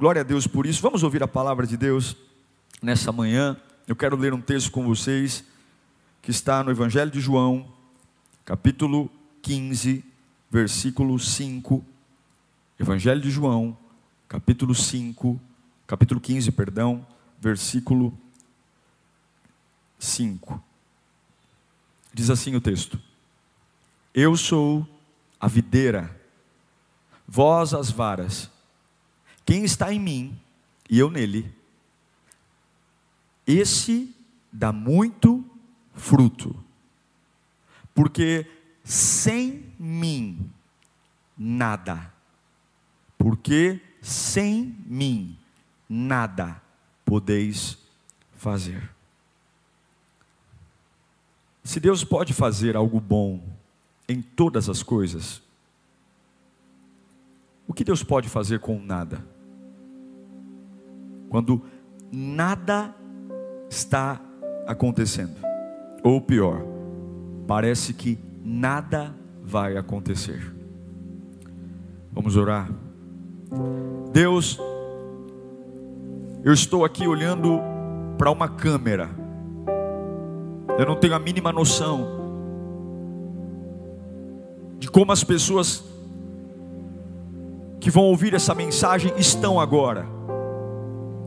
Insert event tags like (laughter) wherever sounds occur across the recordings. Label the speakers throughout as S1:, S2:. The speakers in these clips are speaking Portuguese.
S1: Glória a Deus por isso. Vamos ouvir a palavra de Deus nessa manhã. Eu quero ler um texto com vocês que está no Evangelho de João, capítulo 15, versículo 5 Evangelho de João, capítulo 5, capítulo 15, perdão, versículo 5. Diz assim o texto: Eu sou a videira, vós as varas. Quem está em mim e eu nele, esse dá muito fruto, porque sem mim nada porque sem mim nada podeis fazer. Se Deus pode fazer algo bom em todas as coisas, o que Deus pode fazer com nada? Quando nada está acontecendo, ou pior, parece que nada vai acontecer. Vamos orar. Deus, eu estou aqui olhando para uma câmera, eu não tenho a mínima noção de como as pessoas que vão ouvir essa mensagem estão agora,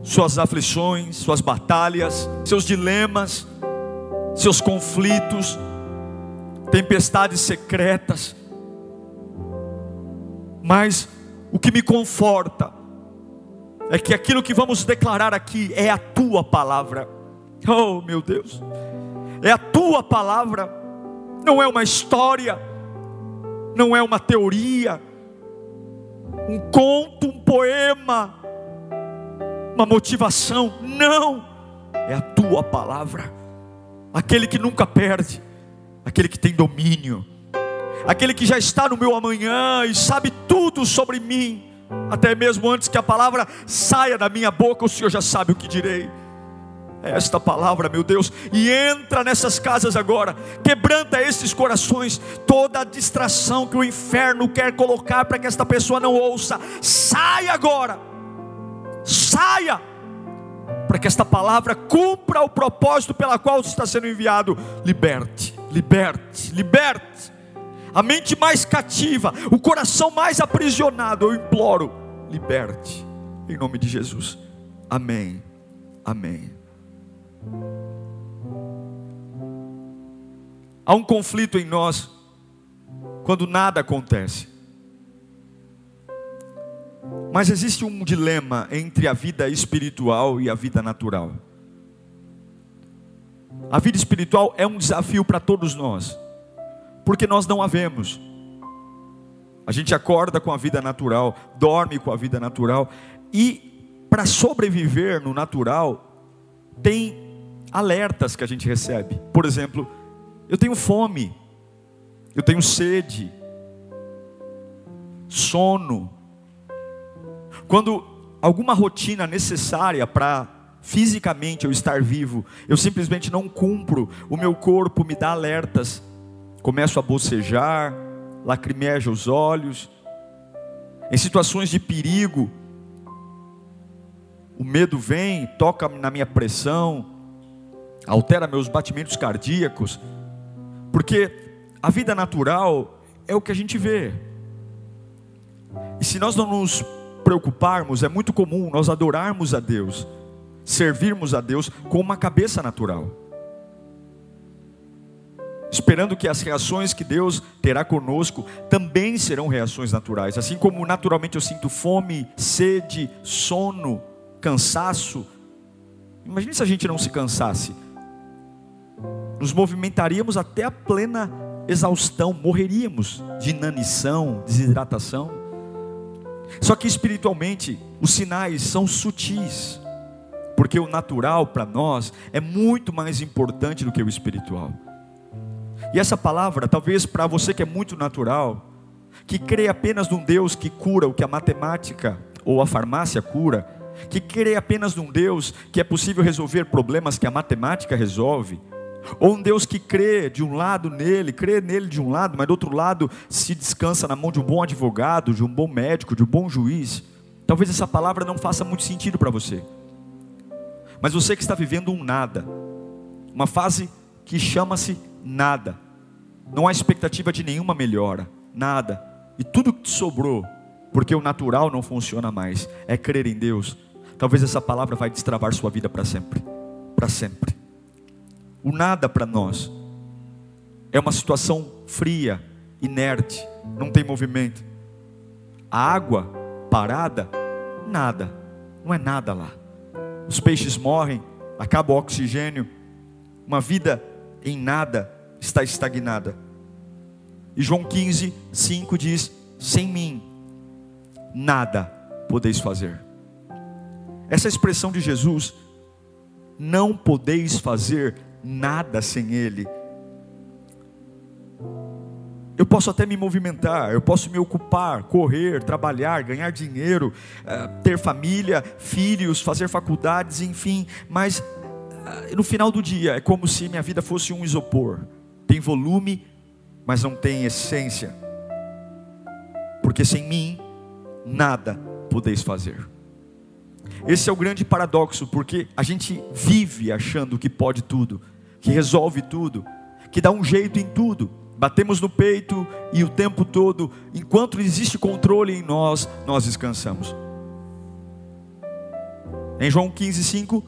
S1: suas aflições, suas batalhas, seus dilemas, seus conflitos, tempestades secretas, mas o que me conforta é que aquilo que vamos declarar aqui é a tua palavra. Oh, meu Deus, é a tua palavra, não é uma história, não é uma teoria, um conto, um poema, uma motivação, não, é a tua palavra, aquele que nunca perde, aquele que tem domínio. Aquele que já está no meu amanhã e sabe tudo sobre mim, até mesmo antes que a palavra saia da minha boca, o Senhor já sabe o que direi. É esta palavra, meu Deus, e entra nessas casas agora, quebranta esses corações, toda a distração que o inferno quer colocar para que esta pessoa não ouça, saia agora, saia, para que esta palavra cumpra o propósito pela qual está sendo enviado. Liberte, liberte, liberte a mente mais cativa, o coração mais aprisionado, eu imploro, liberte, em nome de Jesus. Amém. Amém. Há um conflito em nós quando nada acontece. Mas existe um dilema entre a vida espiritual e a vida natural. A vida espiritual é um desafio para todos nós porque nós não a vemos. A gente acorda com a vida natural, dorme com a vida natural, e para sobreviver no natural, tem alertas que a gente recebe. Por exemplo, eu tenho fome, eu tenho sede, sono. Quando alguma rotina necessária para fisicamente eu estar vivo, eu simplesmente não cumpro, o meu corpo me dá alertas começo a bocejar, lacrimeja os olhos. Em situações de perigo, o medo vem, toca na minha pressão, altera meus batimentos cardíacos, porque a vida natural é o que a gente vê. E se nós não nos preocuparmos, é muito comum nós adorarmos a Deus, servirmos a Deus com uma cabeça natural esperando que as reações que Deus terá conosco também serão reações naturais. Assim como naturalmente eu sinto fome, sede, sono, cansaço. Imagine se a gente não se cansasse. Nos movimentaríamos até a plena exaustão, morreríamos de inanição, desidratação. Só que espiritualmente, os sinais são sutis, porque o natural para nós é muito mais importante do que o espiritual. E essa palavra, talvez para você que é muito natural, que crê apenas num Deus que cura o que a matemática ou a farmácia cura, que crê apenas num Deus que é possível resolver problemas que a matemática resolve, ou um Deus que crê de um lado nele, crê nele de um lado, mas do outro lado se descansa na mão de um bom advogado, de um bom médico, de um bom juiz. Talvez essa palavra não faça muito sentido para você. Mas você que está vivendo um nada, uma fase que chama-se nada, não há expectativa de nenhuma melhora, nada, e tudo que sobrou, porque o natural não funciona mais, é crer em Deus. Talvez essa palavra vai destravar sua vida para sempre, para sempre. O nada para nós é uma situação fria, inerte, não tem movimento. A água parada, nada, não é nada lá. Os peixes morrem, acaba o oxigênio, uma vida em nada está estagnada. E João 15, 5 diz: Sem mim, nada podeis fazer. Essa expressão de Jesus, não podeis fazer nada sem Ele. Eu posso até me movimentar, eu posso me ocupar, correr, trabalhar, ganhar dinheiro, eh, ter família, filhos, fazer faculdades, enfim, mas eh, no final do dia é como se minha vida fosse um isopor. Tem volume, mas não tem essência. Porque sem mim, nada podeis fazer. Esse é o grande paradoxo, porque a gente vive achando que pode tudo, que resolve tudo, que dá um jeito em tudo. Batemos no peito e o tempo todo, enquanto existe controle em nós, nós descansamos. Em João 15:5,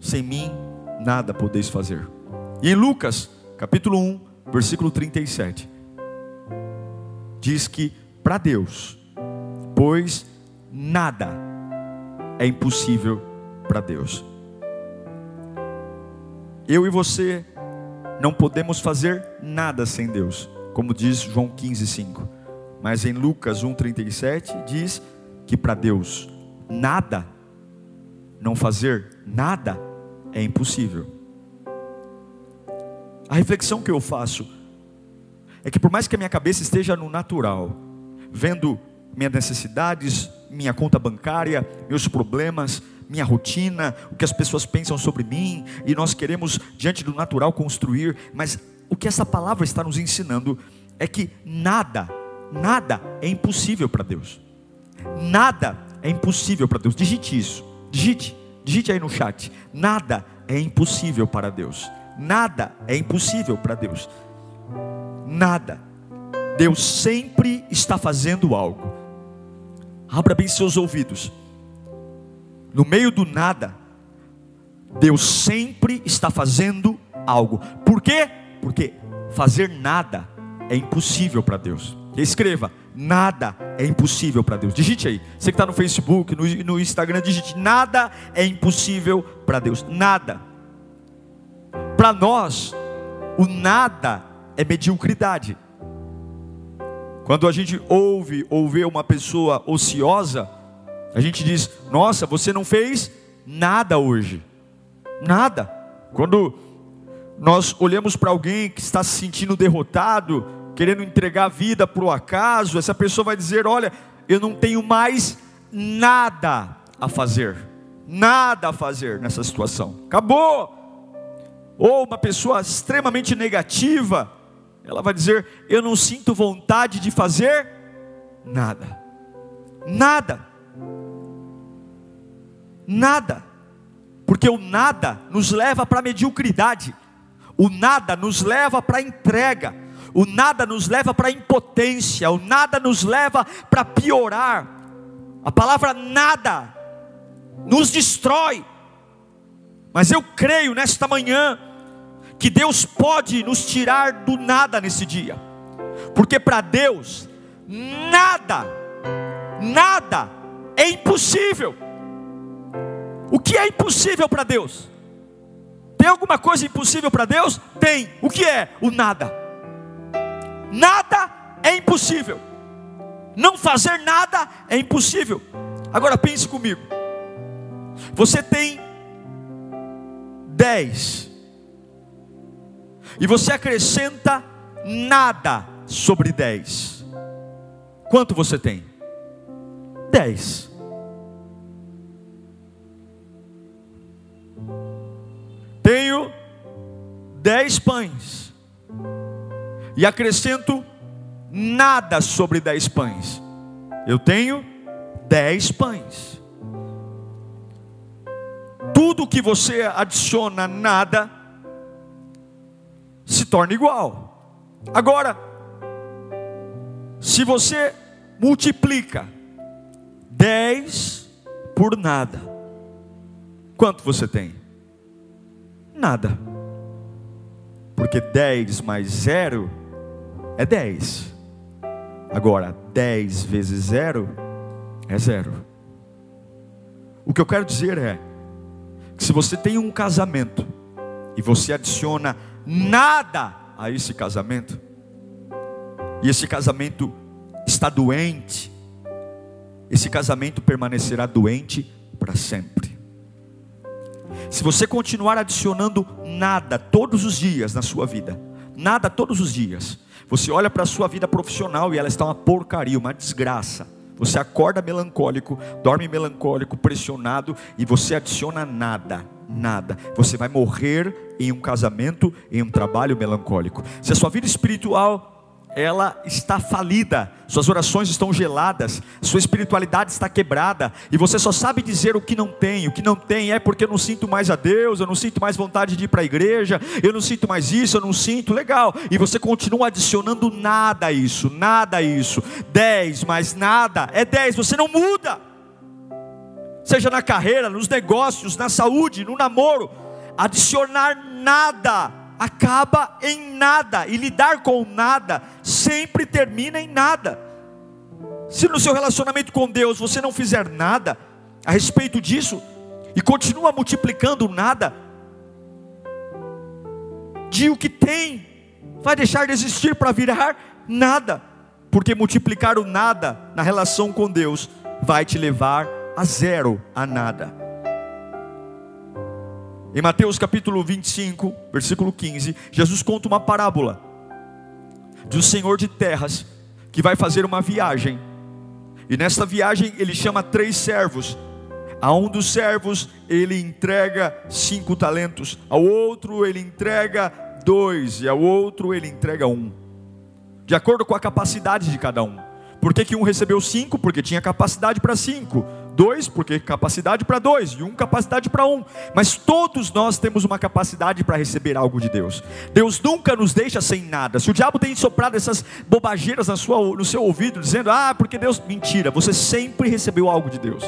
S1: sem mim nada podeis fazer. E em Lucas, capítulo 1, versículo 37, diz que para Deus, pois nada é impossível para Deus. Eu e você não podemos fazer nada sem Deus, como diz João 15:5. Mas em Lucas 1:37 diz que para Deus nada não fazer nada é impossível. A reflexão que eu faço é que por mais que a minha cabeça esteja no natural, vendo minhas necessidades, minha conta bancária, meus problemas, minha rotina, o que as pessoas pensam sobre mim, e nós queremos, diante do natural, construir, mas o que essa palavra está nos ensinando é que nada, nada é impossível para Deus. Nada é impossível para Deus. Digite isso, digite, digite aí no chat. Nada é impossível para Deus. Nada é impossível para Deus. Nada. Deus sempre está fazendo algo. Abra bem seus ouvidos no meio do nada, Deus sempre está fazendo algo. Por quê? Porque fazer nada é impossível para Deus. Escreva, nada é impossível para Deus. Digite aí. Você que está no Facebook, no, no Instagram, digite: nada é impossível para Deus. Nada. Para nós, o nada é mediocridade. Quando a gente ouve ou vê uma pessoa ociosa, a gente diz: Nossa, você não fez nada hoje. Nada. Quando nós olhamos para alguém que está se sentindo derrotado, querendo entregar a vida para o acaso, essa pessoa vai dizer: Olha, eu não tenho mais nada a fazer. Nada a fazer nessa situação. Acabou. Ou uma pessoa extremamente negativa, ela vai dizer: Eu não sinto vontade de fazer nada. Nada. Nada. Porque o nada nos leva para a mediocridade. O nada nos leva para a entrega. O nada nos leva para a impotência. O nada nos leva para piorar. A palavra nada nos destrói. Mas eu creio nesta manhã que Deus pode nos tirar do nada nesse dia. Porque para Deus nada, nada é impossível. O que é impossível para Deus? Tem alguma coisa impossível para Deus? Tem. O que é? O nada. Nada é impossível. Não fazer nada é impossível. Agora pense comigo. Você tem dez e você acrescenta nada sobre dez. Quanto você tem? Dez. Dez pães e acrescento nada sobre dez pães. Eu tenho dez pães. Tudo que você adiciona nada se torna igual. Agora, se você multiplica dez por nada, quanto você tem? Nada. Porque dez mais zero é dez. Agora, 10 vezes zero é zero. O que eu quero dizer é que se você tem um casamento e você adiciona nada a esse casamento, e esse casamento está doente, esse casamento permanecerá doente para sempre. Se você continuar adicionando nada todos os dias na sua vida, nada todos os dias, você olha para a sua vida profissional e ela está uma porcaria, uma desgraça. Você acorda melancólico, dorme melancólico, pressionado e você adiciona nada, nada. Você vai morrer em um casamento, em um trabalho melancólico. Se a sua vida espiritual ela está falida, suas orações estão geladas, sua espiritualidade está quebrada, e você só sabe dizer o que não tem. O que não tem é porque eu não sinto mais a Deus, eu não sinto mais vontade de ir para a igreja, eu não sinto mais isso, eu não sinto, legal. E você continua adicionando nada a isso, nada a isso. Dez mais nada é dez, você não muda. Seja na carreira, nos negócios, na saúde, no namoro, adicionar nada acaba em nada, e lidar com nada sempre termina em nada. Se no seu relacionamento com Deus você não fizer nada a respeito disso, e continua multiplicando nada, de o que tem, vai deixar de existir para virar nada, porque multiplicar o nada na relação com Deus vai te levar a zero, a nada. Em Mateus capítulo 25, versículo 15, Jesus conta uma parábola de um senhor de terras que vai fazer uma viagem. E nesta viagem ele chama três servos. A um dos servos ele entrega cinco talentos, ao outro ele entrega dois, e ao outro ele entrega um, de acordo com a capacidade de cada um. Por que, que um recebeu cinco? Porque tinha capacidade para cinco dois, porque capacidade para dois, e um capacidade para um. Mas todos nós temos uma capacidade para receber algo de Deus. Deus nunca nos deixa sem nada. Se o diabo tem soprado essas bobageiras na sua, no seu ouvido, dizendo, ah, porque Deus. Mentira, você sempre recebeu algo de Deus.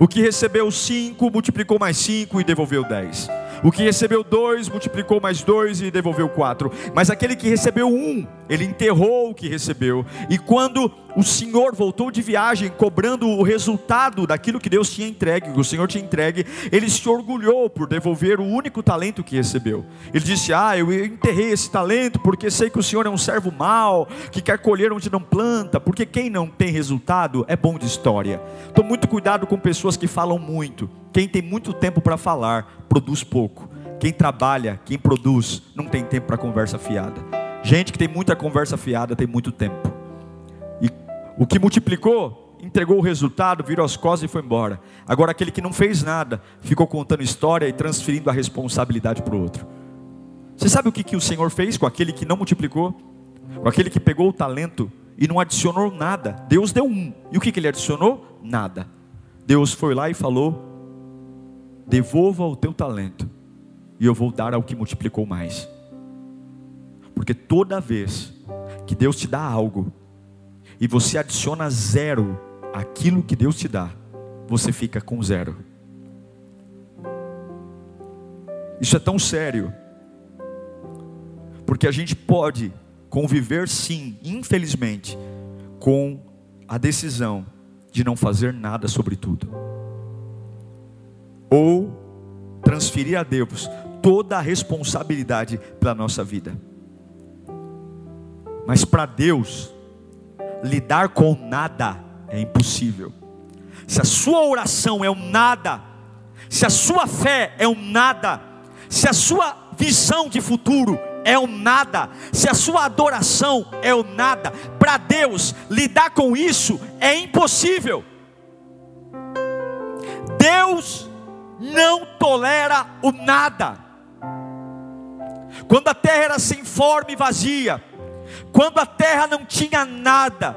S1: O que recebeu cinco, multiplicou mais cinco e devolveu dez. O que recebeu dois, multiplicou mais dois e devolveu quatro. Mas aquele que recebeu um, ele enterrou o que recebeu. E quando o Senhor voltou de viagem, cobrando o resultado daquilo que Deus tinha entregue, que o Senhor tinha entregue, ele se orgulhou por devolver o único talento que recebeu. Ele disse: Ah, eu enterrei esse talento porque sei que o Senhor é um servo mau, que quer colher onde não planta, porque quem não tem resultado é bom de história. Estou muito cuidado com pessoas que falam muito. Quem tem muito tempo para falar, produz pouco. Quem trabalha, quem produz, não tem tempo para conversa fiada. Gente que tem muita conversa fiada tem muito tempo. E o que multiplicou, entregou o resultado, virou as costas e foi embora. Agora aquele que não fez nada, ficou contando história e transferindo a responsabilidade para o outro. Você sabe o que, que o Senhor fez com aquele que não multiplicou? Com aquele que pegou o talento e não adicionou nada. Deus deu um. E o que, que ele adicionou? Nada. Deus foi lá e falou: devolva o teu talento, e eu vou dar ao que multiplicou mais. Porque toda vez que Deus te dá algo, e você adiciona zero àquilo que Deus te dá, você fica com zero. Isso é tão sério, porque a gente pode conviver sim, infelizmente, com a decisão de não fazer nada sobre tudo ou transferir a Deus toda a responsabilidade pela nossa vida. Mas para Deus, lidar com nada é impossível. Se a sua oração é um nada, se a sua fé é um nada, se a sua visão de futuro é um nada, se a sua adoração é um nada, para Deus lidar com isso é impossível. Deus não tolera o nada. Quando a terra era sem forma e vazia, quando a terra não tinha nada,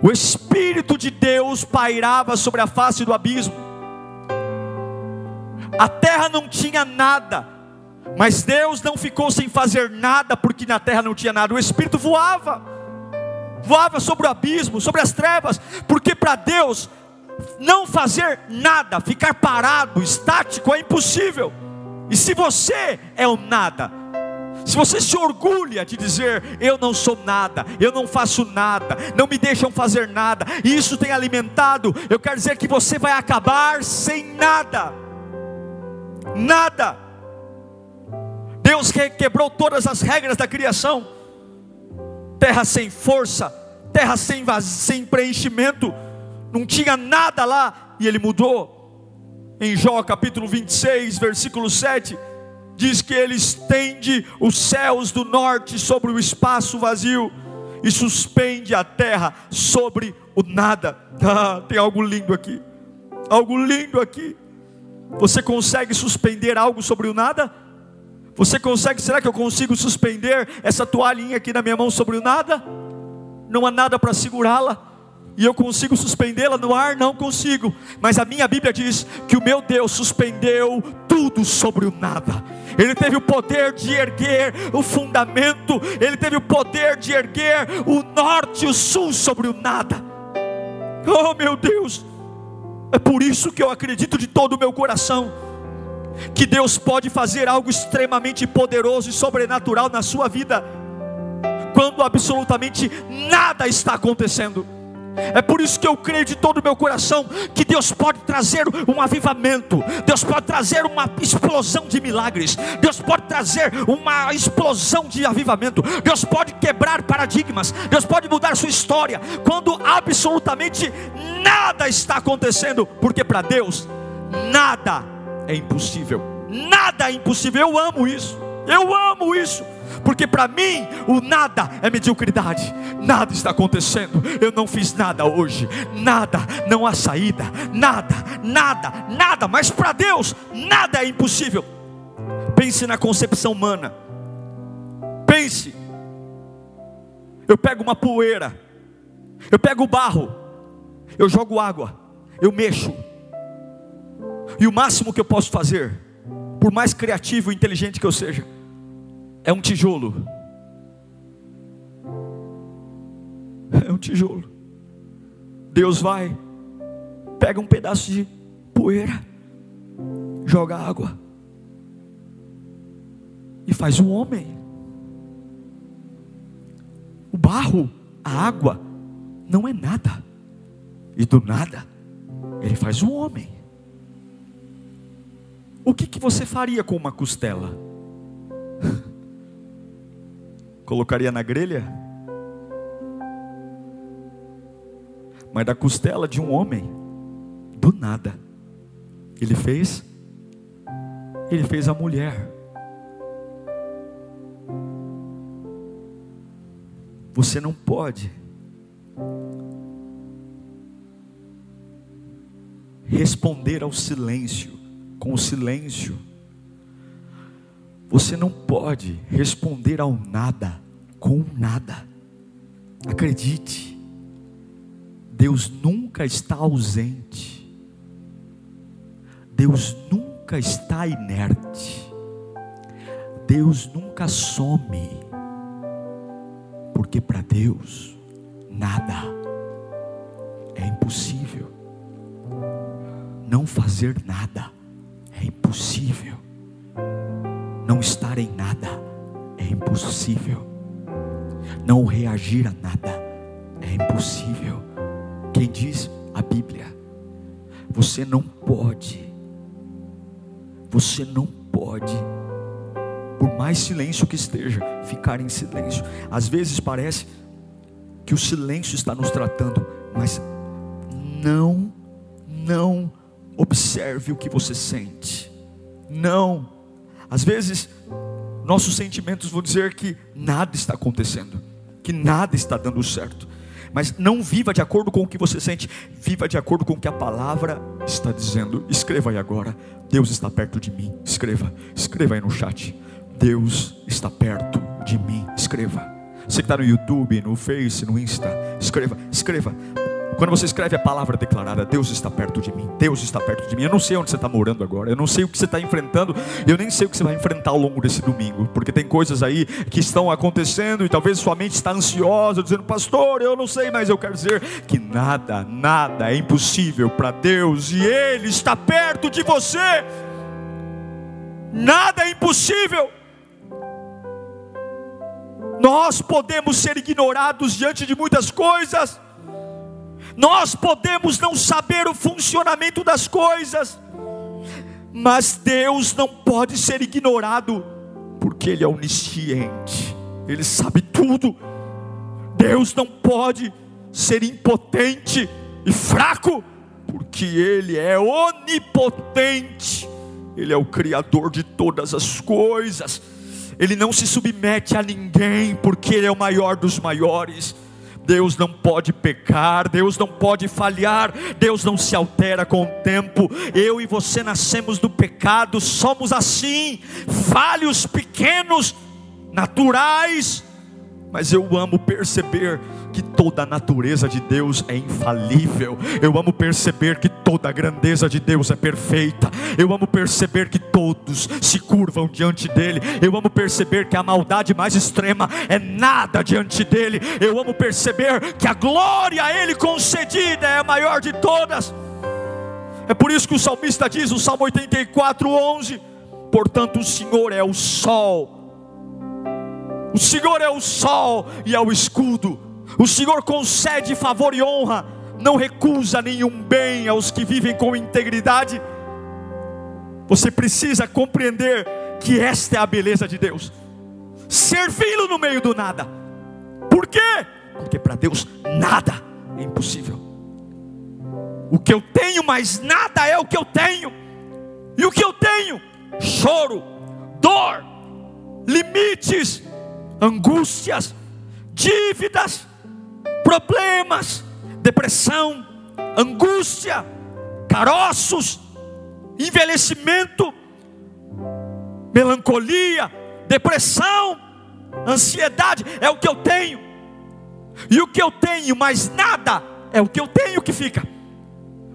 S1: o Espírito de Deus pairava sobre a face do abismo. A terra não tinha nada, mas Deus não ficou sem fazer nada, porque na terra não tinha nada. O Espírito voava, voava sobre o abismo, sobre as trevas, porque para Deus não fazer nada, ficar parado, estático, é impossível. E se você é o nada, se você se orgulha de dizer, eu não sou nada, eu não faço nada, não me deixam fazer nada, e isso tem alimentado, eu quero dizer que você vai acabar sem nada, nada. Deus quebrou todas as regras da criação, terra sem força, terra sem, sem preenchimento, não tinha nada lá, e Ele mudou. Em Jó capítulo 26, versículo 7 diz que ele estende os céus do norte sobre o espaço vazio e suspende a terra sobre o nada. (laughs) Ah, tem algo lindo aqui. Algo lindo aqui. Você consegue suspender algo sobre o nada? Você consegue? Será que eu consigo suspender essa toalhinha aqui na minha mão sobre o nada? Não há nada para segurá-la e eu consigo suspendê-la no ar? Não consigo, mas a minha Bíblia diz que o meu Deus suspendeu tudo sobre o nada. Ele teve o poder de erguer o fundamento, ele teve o poder de erguer o norte e o sul sobre o nada. Oh meu Deus, é por isso que eu acredito de todo o meu coração que Deus pode fazer algo extremamente poderoso e sobrenatural na sua vida, quando absolutamente nada está acontecendo. É por isso que eu creio de todo o meu coração que Deus pode trazer um avivamento, Deus pode trazer uma explosão de milagres, Deus pode trazer uma explosão de avivamento, Deus pode quebrar paradigmas, Deus pode mudar sua história, quando absolutamente nada está acontecendo, porque para Deus nada é impossível, nada é impossível, eu amo isso, eu amo isso porque para mim o nada é mediocridade, nada está acontecendo, eu não fiz nada hoje, nada, não há saída, nada, nada, nada, mas para Deus nada é impossível. Pense na concepção humana, pense, eu pego uma poeira, eu pego barro, eu jogo água, eu mexo, e o máximo que eu posso fazer, por mais criativo e inteligente que eu seja, é um tijolo. É um tijolo. Deus vai, pega um pedaço de poeira, joga água e faz um homem. O barro, a água, não é nada, e do nada, ele faz um homem. O que, que você faria com uma costela? (laughs) colocaria na grelha? Mas da costela de um homem, do nada, ele fez, ele fez a mulher. Você não pode responder ao silêncio com o silêncio. Você não pode responder ao nada com nada. Acredite, Deus nunca está ausente, Deus nunca está inerte, Deus nunca some, porque para Deus nada é impossível, não fazer nada é impossível em nada é impossível. Não reagir a nada é impossível. Quem diz a Bíblia? Você não pode. Você não pode. Por mais silêncio que esteja, ficar em silêncio. Às vezes parece que o silêncio está nos tratando, mas não, não observe o que você sente. Não. Às vezes, nossos sentimentos vão dizer que nada está acontecendo, que nada está dando certo. Mas não viva de acordo com o que você sente, viva de acordo com o que a palavra está dizendo. Escreva aí agora: Deus está perto de mim. Escreva, escreva aí no chat. Deus está perto de mim. Escreva. Você que está no YouTube, no Face, no Insta, escreva, escreva. Quando você escreve a palavra declarada, Deus está perto de mim, Deus está perto de mim. Eu não sei onde você está morando agora, eu não sei o que você está enfrentando, eu nem sei o que você vai enfrentar ao longo desse domingo, porque tem coisas aí que estão acontecendo e talvez sua mente está ansiosa, dizendo, pastor, eu não sei, mas eu quero dizer que nada, nada é impossível para Deus e Ele está perto de você. Nada é impossível. Nós podemos ser ignorados diante de muitas coisas nós podemos não saber o funcionamento das coisas, mas Deus não pode ser ignorado, porque Ele é onisciente, Ele sabe tudo. Deus não pode ser impotente e fraco, porque Ele é onipotente, Ele é o Criador de todas as coisas, Ele não se submete a ninguém, porque Ele é o maior dos maiores. Deus não pode pecar, Deus não pode falhar, Deus não se altera com o tempo. Eu e você nascemos do pecado, somos assim, falhos pequenos, naturais, mas eu amo perceber que toda a natureza de Deus é infalível. Eu amo perceber que toda a grandeza de Deus é perfeita. Eu amo perceber que todos se curvam diante dele. Eu amo perceber que a maldade mais extrema é nada diante dele. Eu amo perceber que a glória a ele concedida é a maior de todas. É por isso que o salmista diz, o Salmo 84, 11: Portanto, o Senhor é o sol. O Senhor é o sol e é o escudo o Senhor concede favor e honra, não recusa nenhum bem aos que vivem com integridade. Você precisa compreender que esta é a beleza de Deus. Servi-lo no meio do nada. Por quê? Porque para Deus nada é impossível. O que eu tenho, mas nada é o que eu tenho. E o que eu tenho? Choro, dor, limites, angústias, dívidas, problemas, depressão, angústia, caroços, envelhecimento, melancolia, depressão, ansiedade, é o que eu tenho. E o que eu tenho, mais nada, é o que eu tenho que fica.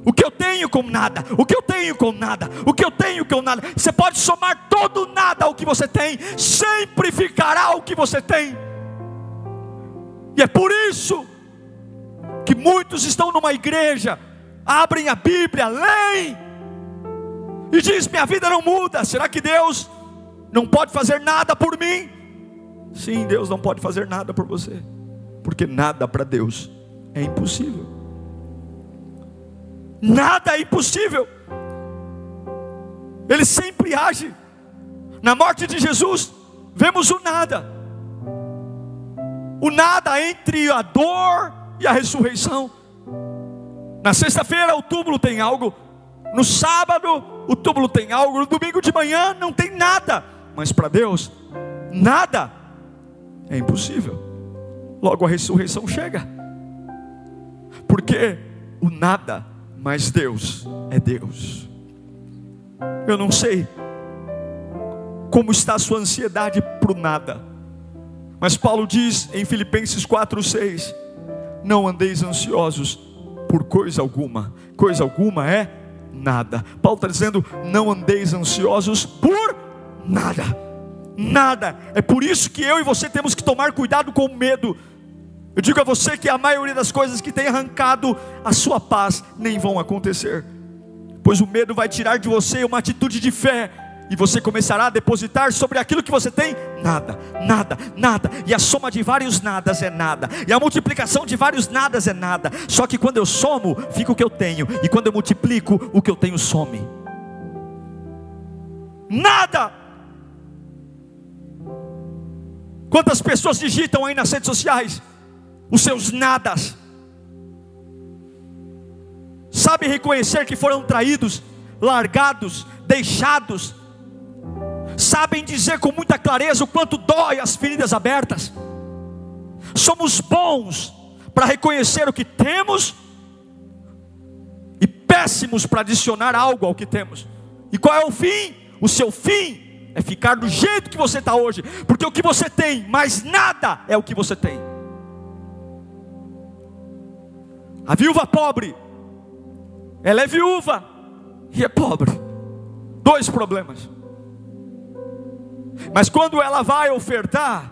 S1: O que eu tenho com nada, o que eu tenho com nada, o que eu tenho com nada. Você pode somar todo nada ao que você tem, sempre ficará o que você tem. E é por isso que muitos estão numa igreja, abrem a Bíblia, leem, e diz: Minha vida não muda. Será que Deus não pode fazer nada por mim? Sim, Deus não pode fazer nada por você, porque nada para Deus é impossível. Nada é impossível. Ele sempre age. Na morte de Jesus, vemos o nada. O nada entre a dor e a ressurreição. Na sexta-feira o túmulo tem algo, no sábado o túmulo tem algo, no domingo de manhã não tem nada, mas para Deus, nada é impossível. Logo a ressurreição chega, porque o nada, mas Deus é Deus. Eu não sei como está a sua ansiedade o nada, mas Paulo diz em Filipenses 4,6: não andeis ansiosos por coisa alguma, coisa alguma é nada. Paulo está dizendo: não andeis ansiosos por nada, nada. É por isso que eu e você temos que tomar cuidado com o medo. Eu digo a você que a maioria das coisas que tem arrancado a sua paz nem vão acontecer, pois o medo vai tirar de você uma atitude de fé e você começará a depositar sobre aquilo que você tem nada, nada, nada. E a soma de vários nadas é nada. E a multiplicação de vários nadas é nada. Só que quando eu somo, fica o que eu tenho. E quando eu multiplico, o que eu tenho some. Nada. Quantas pessoas digitam aí nas redes sociais? Os seus nadas. Sabe reconhecer que foram traídos, largados, deixados. Sabem dizer com muita clareza o quanto dói as feridas abertas. Somos bons para reconhecer o que temos e péssimos para adicionar algo ao que temos. E qual é o fim? O seu fim é ficar do jeito que você está hoje, porque o que você tem, mais nada é o que você tem. A viúva pobre, ela é viúva e é pobre, dois problemas. Mas quando ela vai ofertar,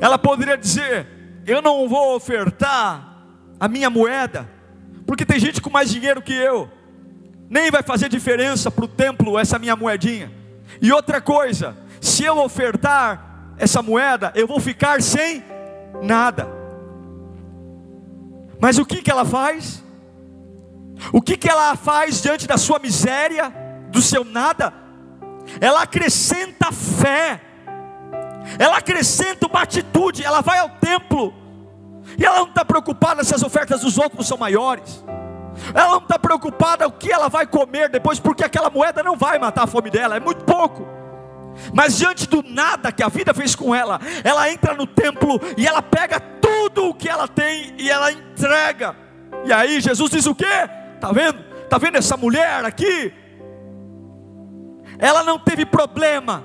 S1: ela poderia dizer: Eu não vou ofertar a minha moeda, porque tem gente com mais dinheiro que eu nem vai fazer diferença para o templo essa minha moedinha. E outra coisa, se eu ofertar essa moeda, eu vou ficar sem nada. Mas o que, que ela faz? O que, que ela faz diante da sua miséria, do seu nada? Ela acrescenta fé, ela acrescenta uma atitude, ela vai ao templo, e ela não está preocupada se as ofertas dos outros são maiores. Ela não está preocupada o que ela vai comer depois, porque aquela moeda não vai matar a fome dela, é muito pouco. Mas diante do nada que a vida fez com ela, ela entra no templo e ela pega tudo o que ela tem e ela entrega. E aí Jesus diz o quê? Tá vendo? Tá vendo essa mulher aqui? Ela não teve problema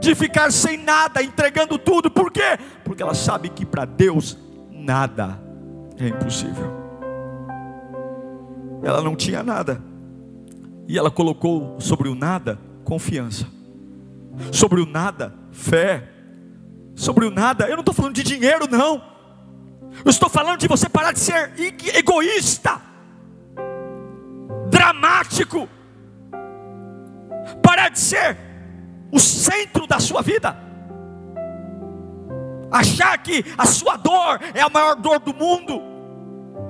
S1: de ficar sem nada, entregando tudo. Por quê? Porque ela sabe que para Deus nada é impossível. Ela não tinha nada. E ela colocou sobre o nada confiança. Sobre o nada, fé. Sobre o nada, eu não estou falando de dinheiro, não. Eu estou falando de você parar de ser egoísta, dramático, parar de ser o centro da sua vida, achar que a sua dor é a maior dor do mundo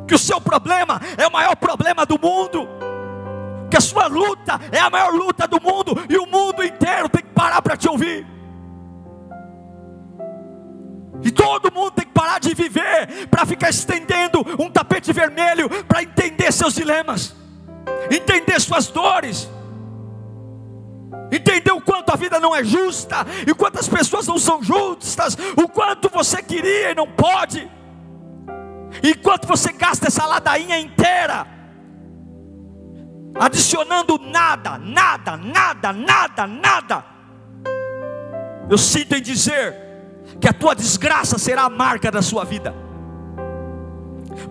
S1: que o seu problema é o maior problema do mundo, que a sua luta é a maior luta do mundo, e o mundo inteiro tem que parar para te ouvir. E todo mundo tem que parar de viver para ficar estendendo um tapete vermelho para entender seus dilemas, entender suas dores, entender o quanto a vida não é justa, e quantas pessoas não são justas, o quanto você queria e não pode. Enquanto você gasta essa ladainha inteira, adicionando nada, nada, nada, nada, nada, eu sinto em dizer que a tua desgraça será a marca da sua vida,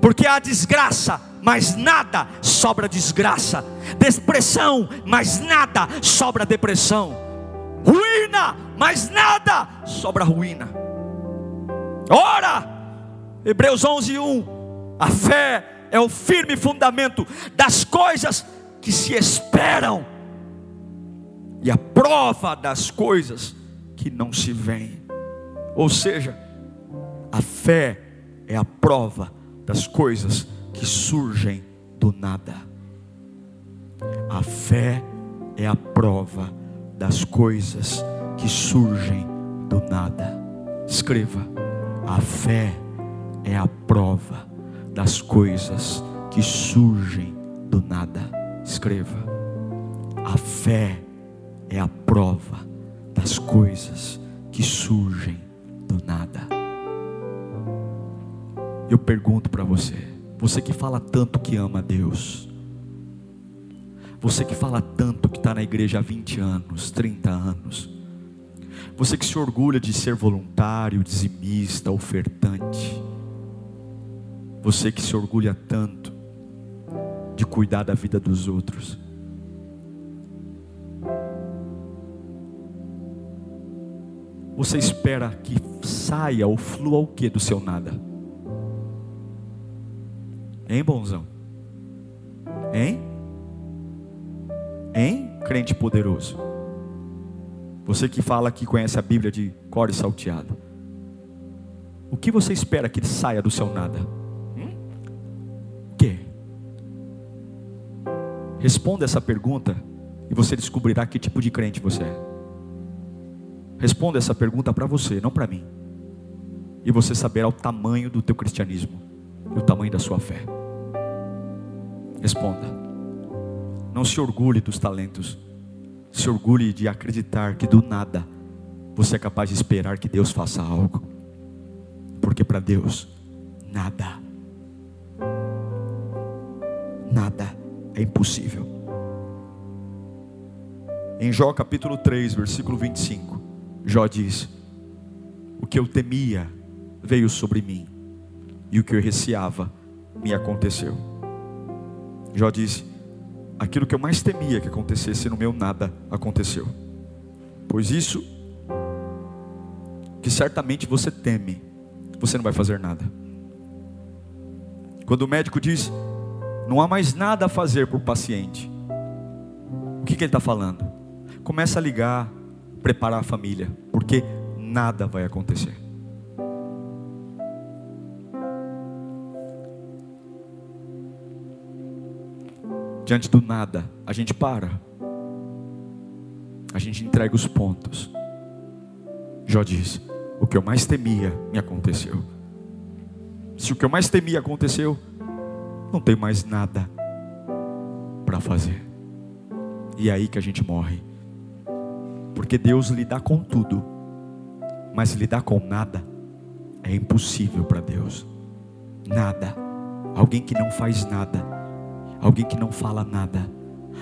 S1: porque a desgraça, mas nada sobra desgraça, depressão, mas nada sobra depressão, ruína, mas nada sobra ruína. Ora, Hebreus 11, 1. A fé é o firme fundamento das coisas que se esperam e a prova das coisas que não se veem. Ou seja, a fé é a prova das coisas que surgem do nada. A fé é a prova das coisas que surgem do nada. Escreva: a fé é a prova das coisas que surgem do nada. Escreva. A fé é a prova das coisas que surgem do nada. Eu pergunto para você, você que fala tanto que ama Deus, você que fala tanto que está na igreja há 20 anos, 30 anos, você que se orgulha de ser voluntário, dizimista, ofertante, você que se orgulha tanto de cuidar da vida dos outros. Você espera que saia ou flua o que do seu nada? Hein, bonzão? Hein? Hein, crente poderoso? Você que fala que conhece a Bíblia de cor e salteado. O que você espera que saia do seu nada? Responda essa pergunta e você descobrirá que tipo de crente você é. Responda essa pergunta para você, não para mim. e você saberá o tamanho do teu cristianismo e o tamanho da sua fé. Responda. Não se orgulhe dos talentos. Se orgulhe de acreditar que do nada você é capaz de esperar que Deus faça algo. Porque para Deus, nada, nada é impossível. Em Jó capítulo 3, versículo 25, Jó diz: O que eu temia veio sobre mim, e o que eu receava me aconteceu. Jó disse: Aquilo que eu mais temia que acontecesse no meu nada aconteceu. Pois isso que certamente você teme, você não vai fazer nada. Quando o médico diz, não há mais nada a fazer para o paciente, o que, que ele está falando? Começa a ligar, preparar a família, porque nada vai acontecer. Diante do nada, a gente para, a gente entrega os pontos. Jó diz: O que eu mais temia me aconteceu. Se o que eu mais temia aconteceu, não tem mais nada para fazer. E é aí que a gente morre. Porque Deus lida com tudo, mas lidar com nada é impossível para Deus. Nada. Alguém que não faz nada, alguém que não fala nada,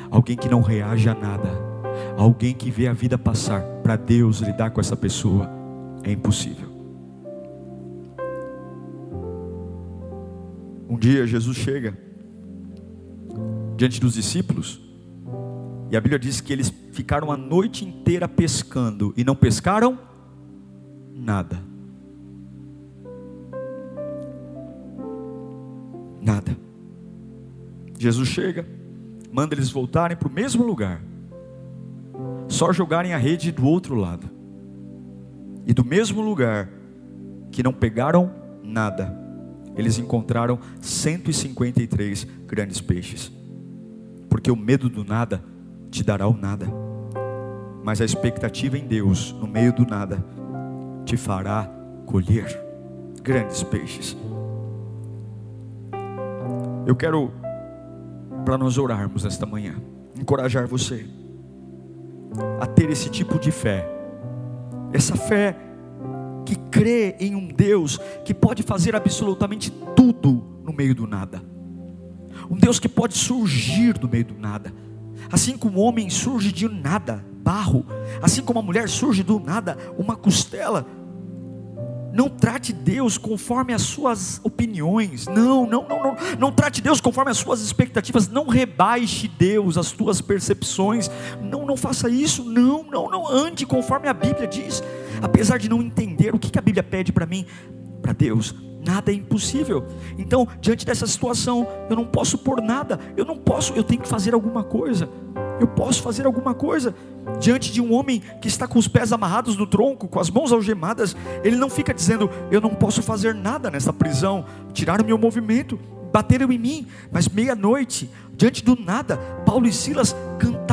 S1: alguém que não reage a nada, alguém que vê a vida passar, para Deus lidar com essa pessoa é impossível. Um dia Jesus chega diante dos discípulos, e a Bíblia diz que eles ficaram a noite inteira pescando e não pescaram nada. Nada. Jesus chega, manda eles voltarem para o mesmo lugar, só jogarem a rede do outro lado, e do mesmo lugar que não pegaram nada eles encontraram 153 grandes peixes. Porque o medo do nada te dará o nada, mas a expectativa em Deus, no meio do nada, te fará colher grandes peixes. Eu quero, para nós orarmos nesta manhã, encorajar você a ter esse tipo de fé, essa fé que crê em um Deus que pode fazer absolutamente tudo no meio do nada. Um Deus que pode surgir do meio do nada. Assim como o homem surge de nada, barro, assim como a mulher surge do nada, uma costela. Não trate Deus conforme as suas opiniões. Não, não, não, não. Não trate Deus conforme as suas expectativas. Não rebaixe Deus as tuas percepções. Não, não faça isso. Não, não, não. Ande conforme a Bíblia diz. Apesar de não entender o que a Bíblia pede para mim, para Deus, nada é impossível. Então, diante dessa situação, eu não posso pôr nada. Eu não posso. Eu tenho que fazer alguma coisa. Eu posso fazer alguma coisa diante de um homem que está com os pés amarrados no tronco, com as mãos algemadas. Ele não fica dizendo: Eu não posso fazer nada nessa prisão. Tiraram meu movimento, bateram em mim. Mas meia-noite, diante do nada, Paulo e Silas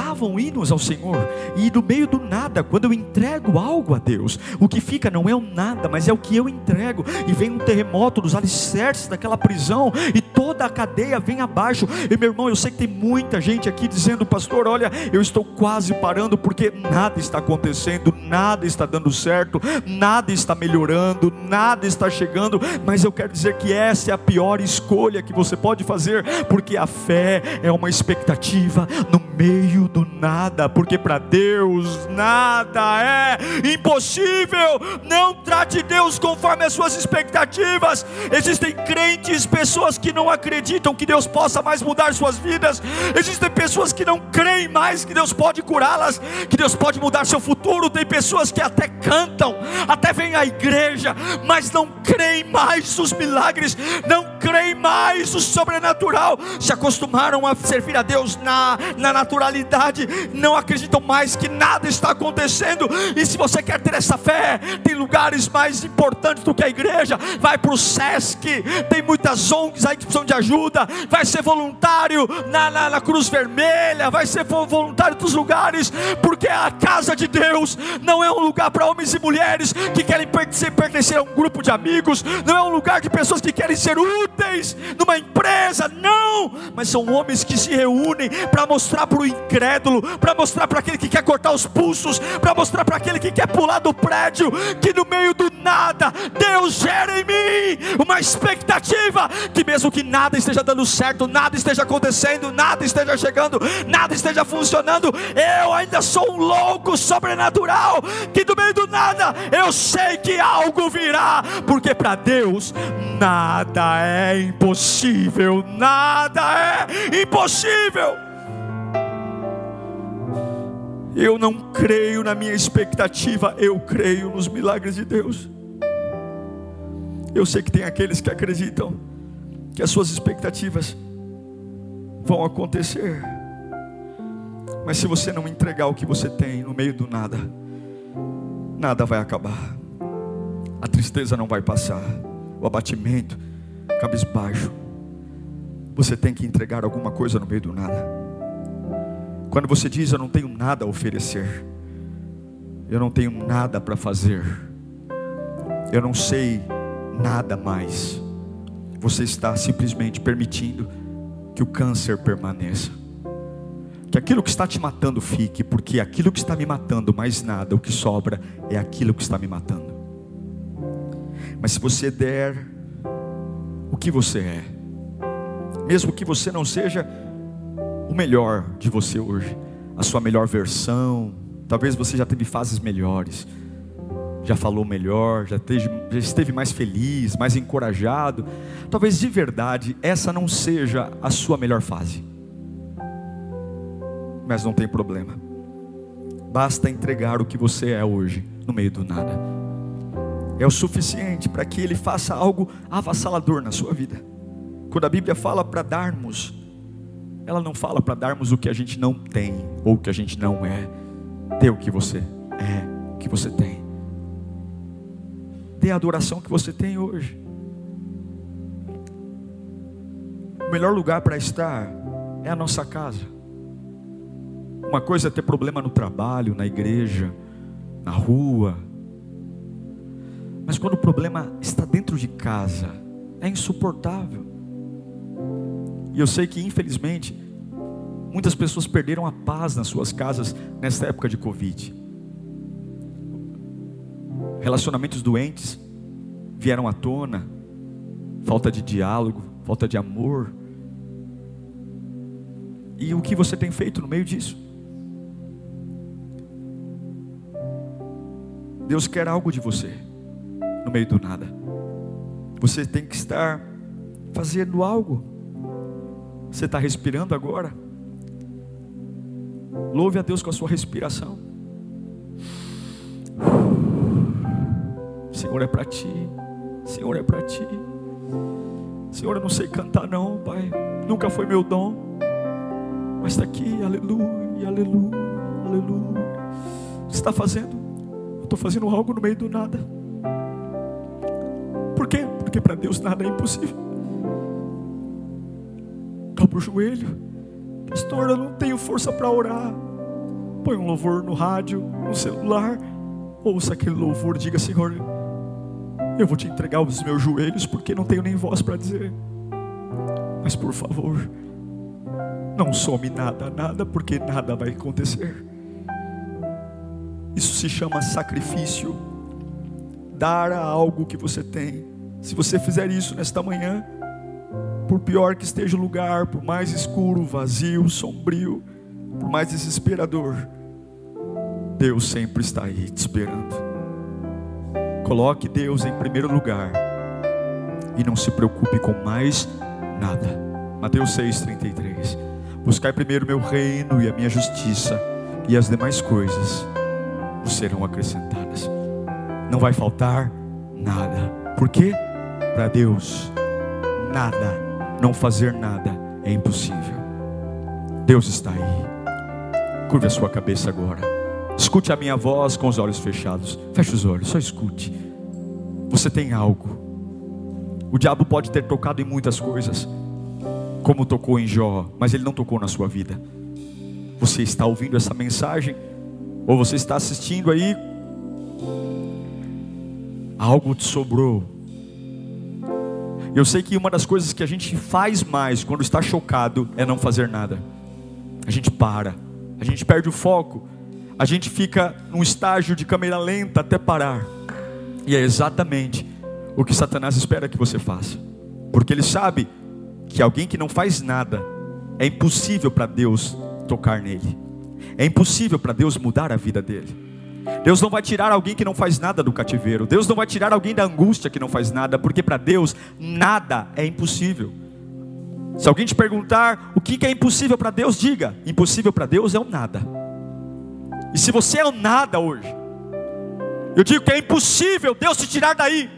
S1: cantavam hinos ao Senhor, e no meio do nada, quando eu entrego algo a Deus, o que fica não é o nada, mas é o que eu entrego, e vem um terremoto dos alicerces daquela prisão, e toda a cadeia vem abaixo. E meu irmão, eu sei que tem muita gente aqui dizendo, pastor, olha, eu estou quase parando porque nada está acontecendo, nada está dando certo, nada está melhorando, nada está chegando, mas eu quero dizer que essa é a pior escolha que você pode fazer, porque a fé é uma expectativa no meio do nada, porque para Deus nada é impossível. Não trate Deus conforme as suas expectativas. Existem crentes, pessoas que não acreditam que Deus possa mais mudar suas vidas. Existem pessoas que não creem mais que Deus pode curá-las, que Deus pode mudar seu futuro. Tem pessoas que até cantam, até vêm à igreja, mas não creem mais nos milagres, não creem mais no sobrenatural. Se acostumaram a servir a Deus na, na natureza não acreditam mais que nada está acontecendo. E se você quer ter essa fé, tem lugares mais importantes do que a igreja. Vai para o SESC, tem muitas ONGs aí que precisam de ajuda. Vai ser voluntário na, na, na Cruz Vermelha, vai ser voluntário dos lugares, porque a casa de Deus não é um lugar para homens e mulheres que querem pertencer a um grupo de amigos, não é um lugar de pessoas que querem ser úteis numa empresa, não, mas são homens que se reúnem para mostrar para o incrédulo, para mostrar para aquele que quer cortar os pulsos, para mostrar para aquele que quer pular do prédio, que no meio do nada, Deus gera em mim uma expectativa que mesmo que nada esteja dando certo, nada esteja acontecendo, nada esteja chegando, nada esteja funcionando, eu ainda sou um louco sobrenatural, que no meio do nada eu sei que algo virá, porque para Deus nada é impossível, nada é impossível. Eu não creio na minha expectativa, eu creio nos milagres de Deus. Eu sei que tem aqueles que acreditam que as suas expectativas vão acontecer. Mas se você não entregar o que você tem no meio do nada, nada vai acabar. A tristeza não vai passar, o abatimento, cabisbaixo. Você tem que entregar alguma coisa no meio do nada. Quando você diz eu não tenho nada a oferecer, eu não tenho nada para fazer, eu não sei nada mais, você está simplesmente permitindo que o câncer permaneça. Que aquilo que está te matando fique, porque aquilo que está me matando, mais nada, o que sobra é aquilo que está me matando. Mas se você der o que você é, mesmo que você não seja o melhor de você hoje, a sua melhor versão, talvez você já teve fases melhores, já falou melhor, já, já esteve mais feliz, mais encorajado. Talvez de verdade essa não seja a sua melhor fase, mas não tem problema, basta entregar o que você é hoje, no meio do nada, é o suficiente para que Ele faça algo avassalador na sua vida. Quando a Bíblia fala para darmos, ela não fala para darmos o que a gente não tem ou o que a gente não é. Dê o que você é, o que você tem dê a adoração que você tem hoje. O melhor lugar para estar é a nossa casa. Uma coisa é ter problema no trabalho, na igreja, na rua. Mas quando o problema está dentro de casa, é insuportável. E eu sei que, infelizmente, muitas pessoas perderam a paz nas suas casas nessa época de Covid relacionamentos doentes vieram à tona, falta de diálogo, falta de amor. E o que você tem feito no meio disso? Deus quer algo de você no meio do nada. Você tem que estar fazendo algo. Você está respirando agora? Louve a Deus com a sua respiração. Senhor, é para ti. Senhor, é para ti. Senhor, eu não sei cantar, não, Pai. Nunca foi meu dom. Mas está aqui, aleluia, aleluia, aleluia. Você está fazendo? Eu estou fazendo algo no meio do nada. Por quê? Porque para Deus nada é impossível. Dobra o joelho. Pastor, eu não tenho força para orar. Põe um louvor no rádio, no celular. Ouça aquele louvor, diga, Senhor, eu vou te entregar os meus joelhos porque não tenho nem voz para dizer. Mas por favor, não some nada, nada, porque nada vai acontecer. Isso se chama sacrifício. Dar algo que você tem. Se você fizer isso nesta manhã, por pior que esteja o lugar, por mais escuro, vazio, sombrio, por mais desesperador, Deus sempre está aí te esperando. Coloque Deus em primeiro lugar e não se preocupe com mais nada. Mateus 6:33. Buscai primeiro meu reino e a minha justiça, e as demais coisas vos serão acrescentadas. Não vai faltar nada. Por quê? Para Deus, nada, não fazer nada é impossível. Deus está aí. Curve a sua cabeça agora. Escute a minha voz com os olhos fechados. Feche os olhos, só escute. Você tem algo. O diabo pode ter tocado em muitas coisas, como tocou em Jó, mas ele não tocou na sua vida. Você está ouvindo essa mensagem, ou você está assistindo aí, algo te sobrou. Eu sei que uma das coisas que a gente faz mais quando está chocado é não fazer nada. A gente para, a gente perde o foco, a gente fica num estágio de câmera lenta até parar. E é exatamente o que Satanás espera que você faça, porque ele sabe que alguém que não faz nada é impossível para Deus tocar nele, é impossível para Deus mudar a vida dele. Deus não vai tirar alguém que não faz nada do cativeiro. Deus não vai tirar alguém da angústia que não faz nada, porque para Deus nada é impossível. Se alguém te perguntar o que é impossível para Deus, diga: impossível para Deus é o nada. E se você é o nada hoje, eu digo que é impossível Deus te tirar daí.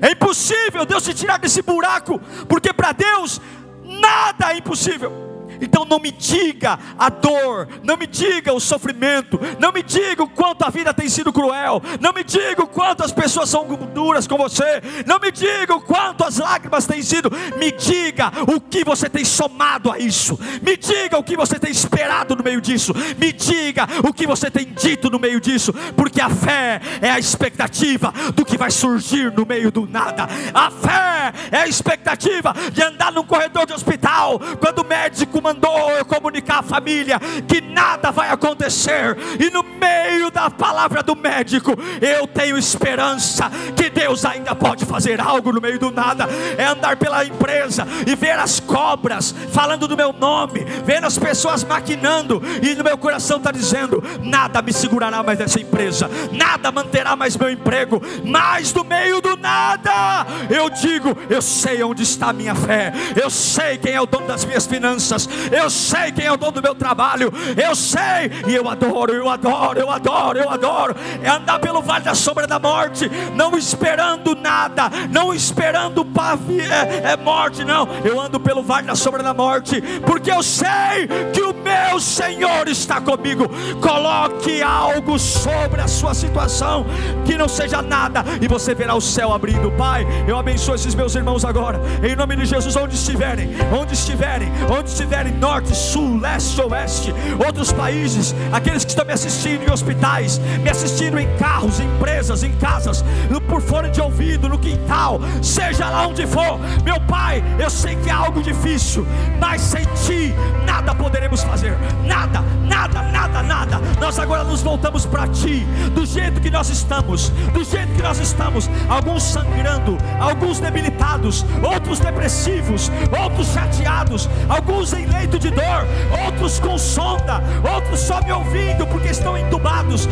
S1: É impossível Deus te tirar desse buraco, porque para Deus nada é impossível. Então não me diga a dor, não me diga o sofrimento, não me diga o quanto a vida tem sido cruel, não me diga o quanto as pessoas são duras com você, não me diga o quanto as lágrimas têm sido, me diga o que você tem somado a isso, me diga o que você tem esperado no meio disso, me diga o que você tem dito no meio disso, porque a fé é a expectativa do que vai surgir no meio do nada, a fé é a expectativa de andar num corredor de hospital, quando o médico mandou eu comunicar à família que nada vai acontecer, e no meio da palavra do médico, eu tenho esperança que Deus ainda pode fazer algo no meio do nada. É andar pela empresa e ver as cobras falando do meu nome, ver as pessoas maquinando, e no meu coração está dizendo: nada me segurará mais dessa empresa, nada manterá mais meu emprego, mas no meio do nada, eu digo: eu sei onde está a minha fé, eu sei quem é o dono das minhas finanças, eu sei quem é o dono do meu trabalho, eu sei, e eu adoro, eu adoro, eu adoro, eu adoro. É andar pelo vale da sombra da morte, não esperando nada, não esperando pavi, é, é morte, não. Eu ando pelo vale da sombra da morte, porque eu sei que o meu Senhor está comigo. Coloque algo sobre a sua situação, que não seja nada, e você verá o céu abrindo. Pai, eu abençoo esses meus irmãos agora, em nome de Jesus, onde estiverem, onde estiverem, onde estiverem norte, sul, leste, oeste, outros países, aqueles que estão me assistindo em hospitais, me assistindo em carros, em empresas, em casas, por fone de ouvido, no quintal, seja lá onde for, meu Pai, eu sei que é algo difícil, mas sem Ti nada poderemos fazer, nada, nada, nada, nada. Nós agora nos voltamos para Ti, do jeito que nós estamos, do jeito que nós estamos, alguns sangrando, alguns debilitados, outros depressivos, outros chateados, alguns em leito de dor, outros com sonda, outros só me ouvindo porque estão entubados,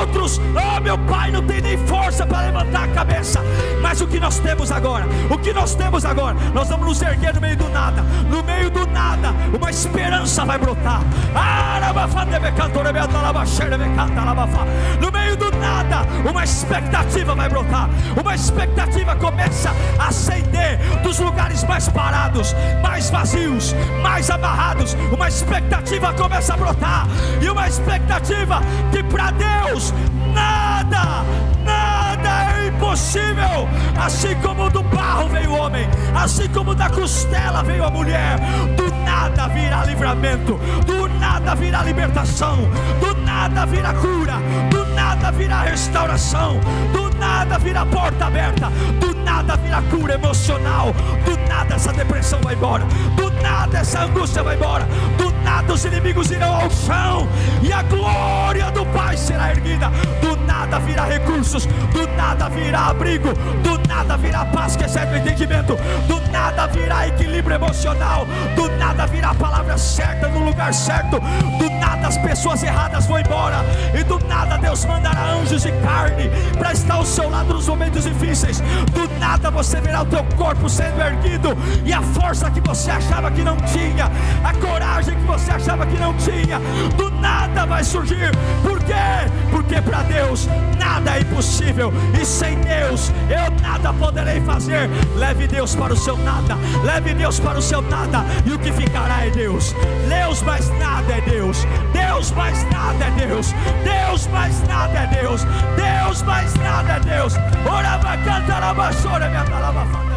S1: outros, oh meu Pai, não tem nem força para levantar a cabeça. Mas o que nós temos agora? O que nós temos agora? Nós vamos nos erguer no meio do nada, no meio do nada, uma esperança vai brotar. No meio do nada, uma expectativa vai brotar. Uma expectativa começa a acender dos lugares mais parados, mais vazios, mais amarrados amarrados, uma expectativa começa a brotar, e uma expectativa que para Deus nada, nada é impossível. Assim como do barro veio o homem, assim como da costela veio a mulher, do nada virá livramento, do nada virá libertação, do nada virá cura, do nada virá restauração, do nada virá porta aberta, do nada virá cura emocional, do nada essa depressão vai embora, do nada essa angústia vai embora, do nada os inimigos irão ao chão, e a glória do Pai será erguida, do nada virá recursos, do nada virá abrigo, do nada virá paz que excede o entendimento, do nada virá equilíbrio emocional, do nada virá a palavra certa no lugar certo, do nada as pessoas erradas vão embora, e do nada Deus mandará anjos de carne para estar ao seu lado nos momentos difíceis, do nada você verá o teu corpo sendo erguido, e a força que você achava que não tinha, a coragem que você achava que não tinha, do nada vai surgir. Por quê? Porque para Deus nada é impossível, e sem Deus eu nada poderei fazer. Leve Deus para o seu nada, leve Deus para o seu nada, e o que ficará é Deus. Deus, mas nada é Deus. Deus. Mais nada é Deus. Deus mais nada é Deus. Deus mais nada é Deus. Ora, canta, minha palavra,